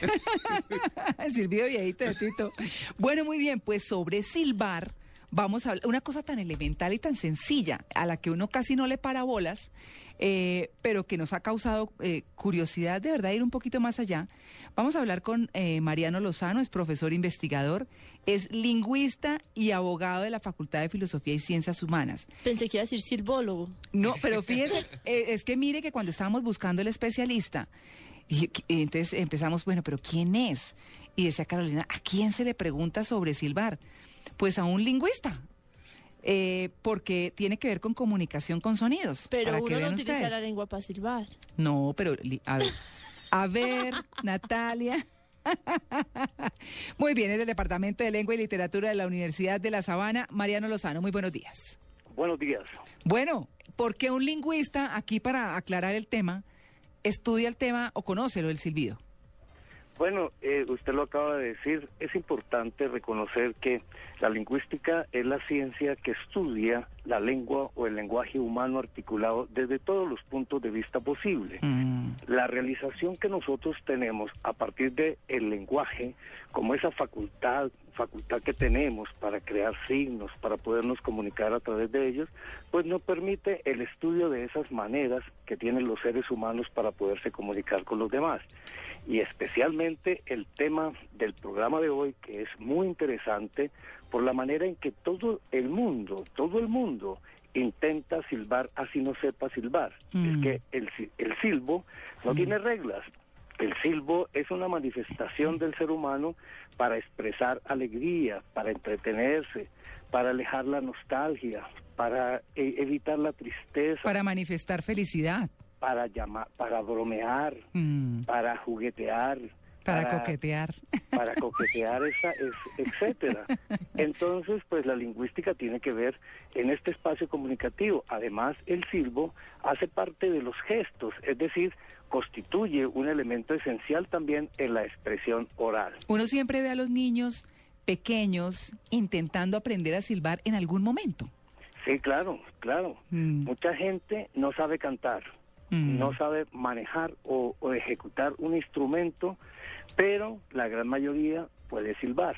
el silbido viejito de Tito. Bueno, muy bien, pues sobre silbar vamos a hablar una cosa tan elemental y tan sencilla a la que uno casi no le para bolas, eh, pero que nos ha causado eh, curiosidad de verdad ir un poquito más allá. Vamos a hablar con eh, Mariano Lozano, es profesor investigador, es lingüista y abogado de la Facultad de Filosofía y Ciencias Humanas. Pensé que iba a decir silbólogo. No, pero fíjese, es que mire que cuando estábamos buscando el especialista, y, y entonces empezamos, bueno, pero ¿quién es? Y decía Carolina, ¿a quién se le pregunta sobre silbar? Pues a un lingüista, eh, porque tiene que ver con comunicación con sonidos. Pero para que uno no vean utiliza ustedes. la lengua para silbar. No, pero a ver, a ver, Natalia. Muy bien, es del Departamento de Lengua y Literatura de la Universidad de La Sabana, Mariano Lozano. Muy buenos días. Buenos días. Bueno, ¿por qué un lingüista, aquí para aclarar el tema, estudia el tema o conoce lo del silbido? Bueno, eh, usted lo acaba de decir, es importante reconocer que la lingüística es la ciencia que estudia la lengua o el lenguaje humano articulado desde todos los puntos de vista posibles. Mm, La realización que nosotros tenemos a partir del el lenguaje, como esa facultad, facultad que tenemos para crear signos, para podernos comunicar a través de ellos, pues nos permite el estudio de esas maneras que tienen los seres humanos para poderse comunicar con los demás. Y especialmente el tema del programa de hoy, que es muy interesante por la manera en que todo el mundo, todo el mundo intenta silbar así no sepa silbar. Mm. Es que el, si- el silbo no tiene reglas. El silbo es una manifestación del ser humano para expresar alegría, para entretenerse, para alejar la nostalgia, para e- evitar la tristeza, para, para manifestar felicidad, llamar, para bromear, mm, para juguetear, para coquetear. para coquetear, esa, es, etcétera. Entonces, pues la lingüística tiene que ver en este espacio comunicativo. Además, el silbo hace parte de los gestos, es decir, constituye un elemento esencial también en la expresión oral. Uno siempre ve a los niños pequeños intentando aprender a silbar en algún momento. Sí, claro, claro. Mm. Mucha gente no sabe cantar, Mm. no sabe manejar o, o ejecutar un instrumento, pero la gran mayoría puede silbar.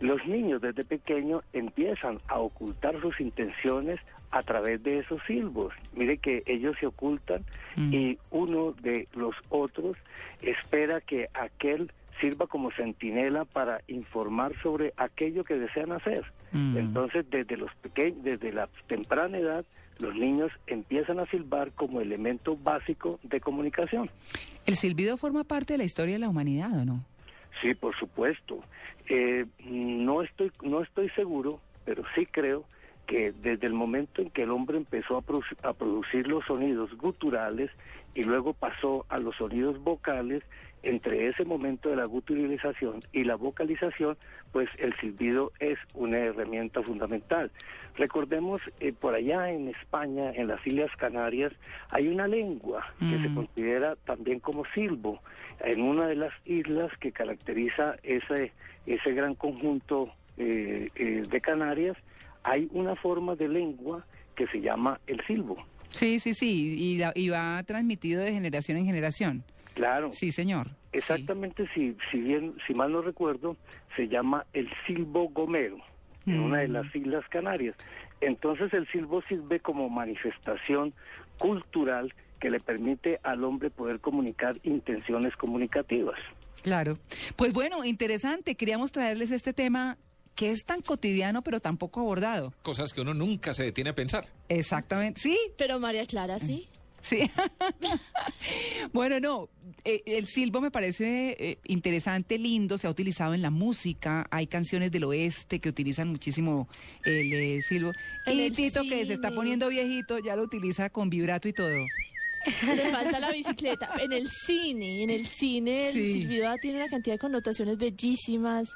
Los niños desde pequeño empiezan a ocultar sus intenciones a través de esos silbos. Mire que ellos se ocultan Mm. y uno de los otros espera que aquel sirva como centinela para informar sobre aquello que desean hacer. Mm. Entonces, desde los pequeños, desde la temprana edad, los niños empiezan a silbar como elemento básico de comunicación. ¿El silbido forma parte de la historia de la humanidad o no? Sí, por supuesto. Eh, no estoy no estoy seguro, pero sí creo que desde el momento en que el hombre empezó a, produ- a producir los sonidos guturales y luego pasó a los sonidos vocales, entre ese momento de la guturalización y la vocalización, pues el silbido es una herramienta fundamental. Recordemos, eh, por allá en España, en las Islas Canarias, hay una lengua que se Mm. considera también como silbo, en una de las islas que caracteriza ese, ese gran conjunto eh, eh, de Canarias, hay una forma de lengua que se llama el silbo. Sí, sí, sí, y, la- y va transmitido de generación en generación. Claro. Sí, señor. Exactamente, si, si bien, si mal no recuerdo, se llama el silbo gomero, en una de Mm. las Islas Canarias. Entonces el silbo sirve como manifestación cultural que le permite al hombre poder comunicar intenciones comunicativas. Sí, claro. Pues bueno, interesante. Queríamos traerles este tema que es tan cotidiano pero tan poco abordado. Cosas que uno nunca se detiene a pensar. Exactamente. Sí, Pero María Clara, sí. Sí. bueno, no, eh, el silbo me parece eh, interesante, lindo, se ha utilizado en la música, hay canciones del oeste que utilizan muchísimo el eh, silbo. En y el Tito, que se está poniendo viejito, ya lo utiliza con vibrato y todo. Le falta la bicicleta. En el cine, en el cine el Sí. silbido tiene una cantidad de connotaciones bellísimas.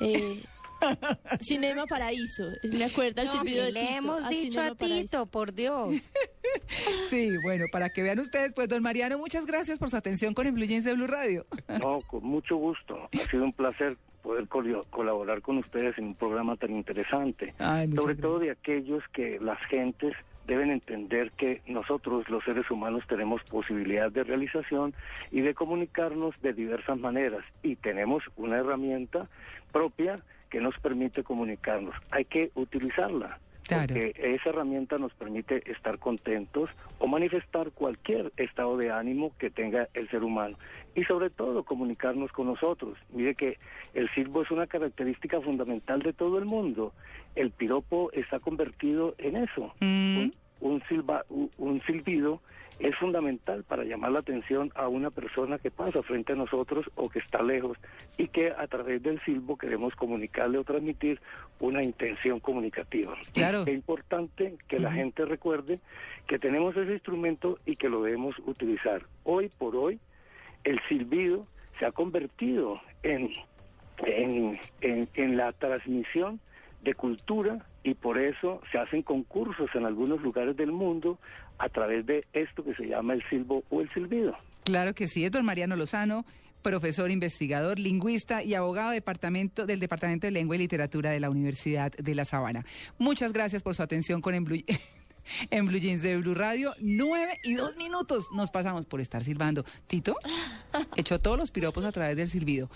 Eh, Cinema Paraíso. Me acuerda el No, silbido ¿qué de le Tito, hemos a dicho Cinema a Paraíso. Tito, por Dios. Sí, bueno, para que vean ustedes, pues don Mariano, muchas gracias por su atención con Influyencia Blue Radio. No, con mucho gusto. Ha sido un placer poder col- colaborar con ustedes en un programa tan interesante. Ay, Sobre gracias. todo de aquellos que las gentes deben entender que nosotros los seres humanos tenemos posibilidad de realización y de comunicarnos de diversas maneras y tenemos una herramienta propia que nos permite comunicarnos. Hay que utilizarla. Claro. Porque esa herramienta nos permite estar contentos o manifestar cualquier estado de ánimo que tenga el ser humano. Y sobre todo comunicarnos con nosotros. Mire que el silbo es una característica fundamental de todo el mundo. El piropo está convertido en eso. Mm. Un, un, silba- un- silbido es fundamental para llamar la atención a una persona que pasa frente a nosotros o que está lejos y que a través del silbo queremos comunicarle o transmitir una intención comunicativa. Claro. Es importante que la gente recuerde que tenemos ese instrumento y que lo debemos utilizar. Hoy por hoy, el silbido se ha convertido en, en, en, en la transmisión de cultura y por eso se hacen concursos en algunos lugares del mundo a través de esto que se llama el silbo o el silbido. Claro que sí, es don Mariano Lozano, profesor, investigador, lingüista y abogado departamento, del Departamento de Lengua y Literatura de la Universidad de La Sabana. Muchas gracias por su atención con En Blue, Jeans de Blue Radio. Nueve y dos minutos nos pasamos por estar silbando. Tito, echó todos los piropos a través del silbido.